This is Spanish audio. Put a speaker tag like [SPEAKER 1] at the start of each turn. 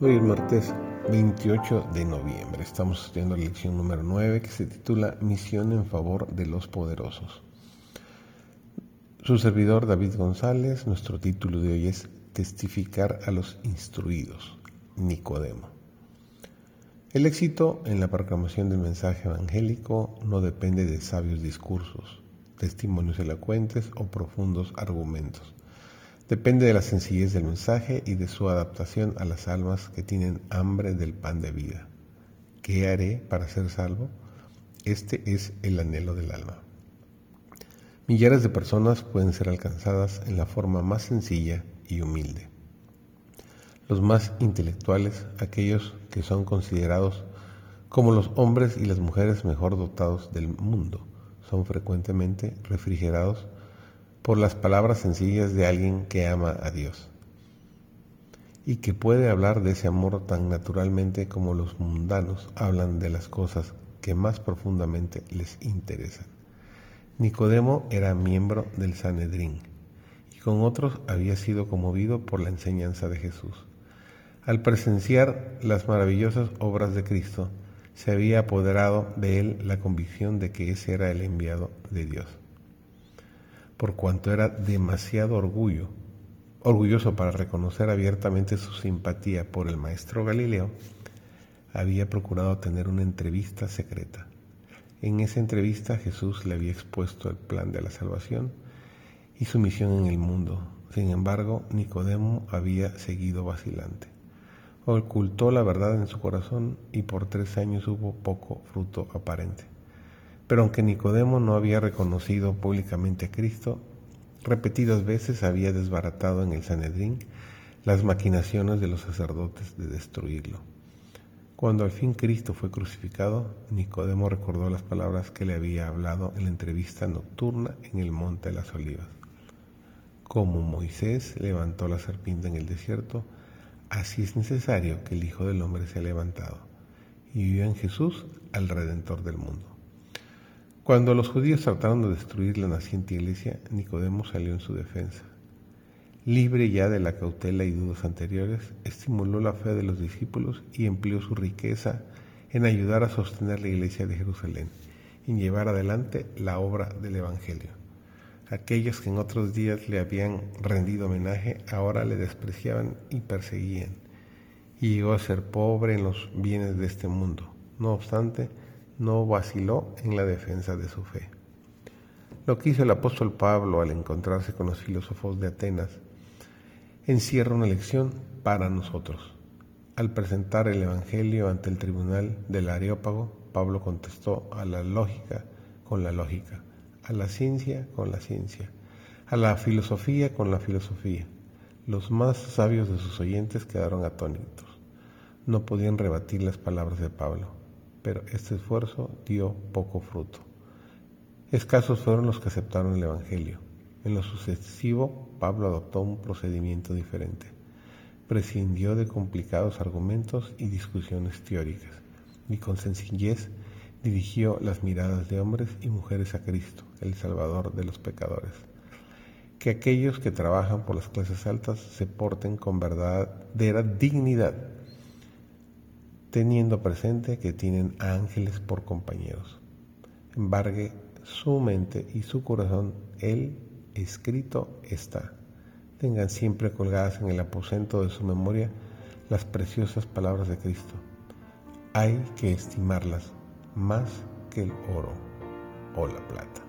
[SPEAKER 1] Hoy es martes 28 de noviembre. Estamos estudiando la lección número 9 que se titula Misión en favor de los poderosos. Su servidor David González, nuestro título de hoy es Testificar a los instruidos, Nicodemo. El éxito en la proclamación del mensaje evangélico no depende de sabios discursos, testimonios elocuentes o profundos argumentos Depende de la sencillez del mensaje y de su adaptación a las almas que tienen hambre del pan de vida. ¿Qué haré para ser salvo? Este es el anhelo del alma. Millares de personas pueden ser alcanzadas en la forma más sencilla y humilde. Los más intelectuales, aquellos que son considerados como los hombres y las mujeres mejor dotados del mundo, son frecuentemente refrigerados por las palabras sencillas de alguien que ama a Dios y que puede hablar de ese amor tan naturalmente como los mundanos hablan de las cosas que más profundamente les interesan. Nicodemo era miembro del Sanedrín y con otros había sido conmovido por la enseñanza de Jesús. Al presenciar las maravillosas obras de Cristo, se había apoderado de él la convicción de que ese era el enviado de Dios por cuanto era demasiado orgullo, orgulloso para reconocer abiertamente su simpatía por el maestro Galileo, había procurado tener una entrevista secreta. En esa entrevista Jesús le había expuesto el plan de la salvación y su misión en el mundo. Sin embargo, Nicodemo había seguido vacilante. Ocultó la verdad en su corazón y por tres años hubo poco fruto aparente. Pero aunque Nicodemo no había reconocido públicamente a Cristo, repetidas veces había desbaratado en el Sanedrín las maquinaciones de los sacerdotes de destruirlo. Cuando al fin Cristo fue crucificado, Nicodemo recordó las palabras que le había hablado en la entrevista nocturna en el Monte de las Olivas. Como Moisés levantó la serpiente en el desierto, así es necesario que el Hijo del Hombre sea levantado. Y vio en Jesús al Redentor del mundo. Cuando los judíos trataron de destruir la naciente iglesia, Nicodemo salió en su defensa. Libre ya de la cautela y dudas anteriores, estimuló la fe de los discípulos y empleó su riqueza en ayudar a sostener la iglesia de Jerusalén y llevar adelante la obra del Evangelio. Aquellos que en otros días le habían rendido homenaje ahora le despreciaban y perseguían, y llegó a ser pobre en los bienes de este mundo. No obstante, no vaciló en la defensa de su fe. Lo que hizo el apóstol Pablo al encontrarse con los filósofos de Atenas encierra una lección para nosotros. Al presentar el Evangelio ante el tribunal del Areópago, Pablo contestó a la lógica con la lógica, a la ciencia con la ciencia, a la filosofía con la filosofía. Los más sabios de sus oyentes quedaron atónitos. No podían rebatir las palabras de Pablo pero este esfuerzo dio poco fruto. Escasos fueron los que aceptaron el Evangelio. En lo sucesivo, Pablo adoptó un procedimiento diferente. Prescindió de complicados argumentos y discusiones teóricas, y con sencillez dirigió las miradas de hombres y mujeres a Cristo, el Salvador de los pecadores. Que aquellos que trabajan por las clases altas se porten con verdadera dignidad teniendo presente que tienen ángeles por compañeros. Embargue su mente y su corazón, el escrito está. Tengan siempre colgadas en el aposento de su memoria las preciosas palabras de Cristo. Hay que estimarlas más que el oro o la plata.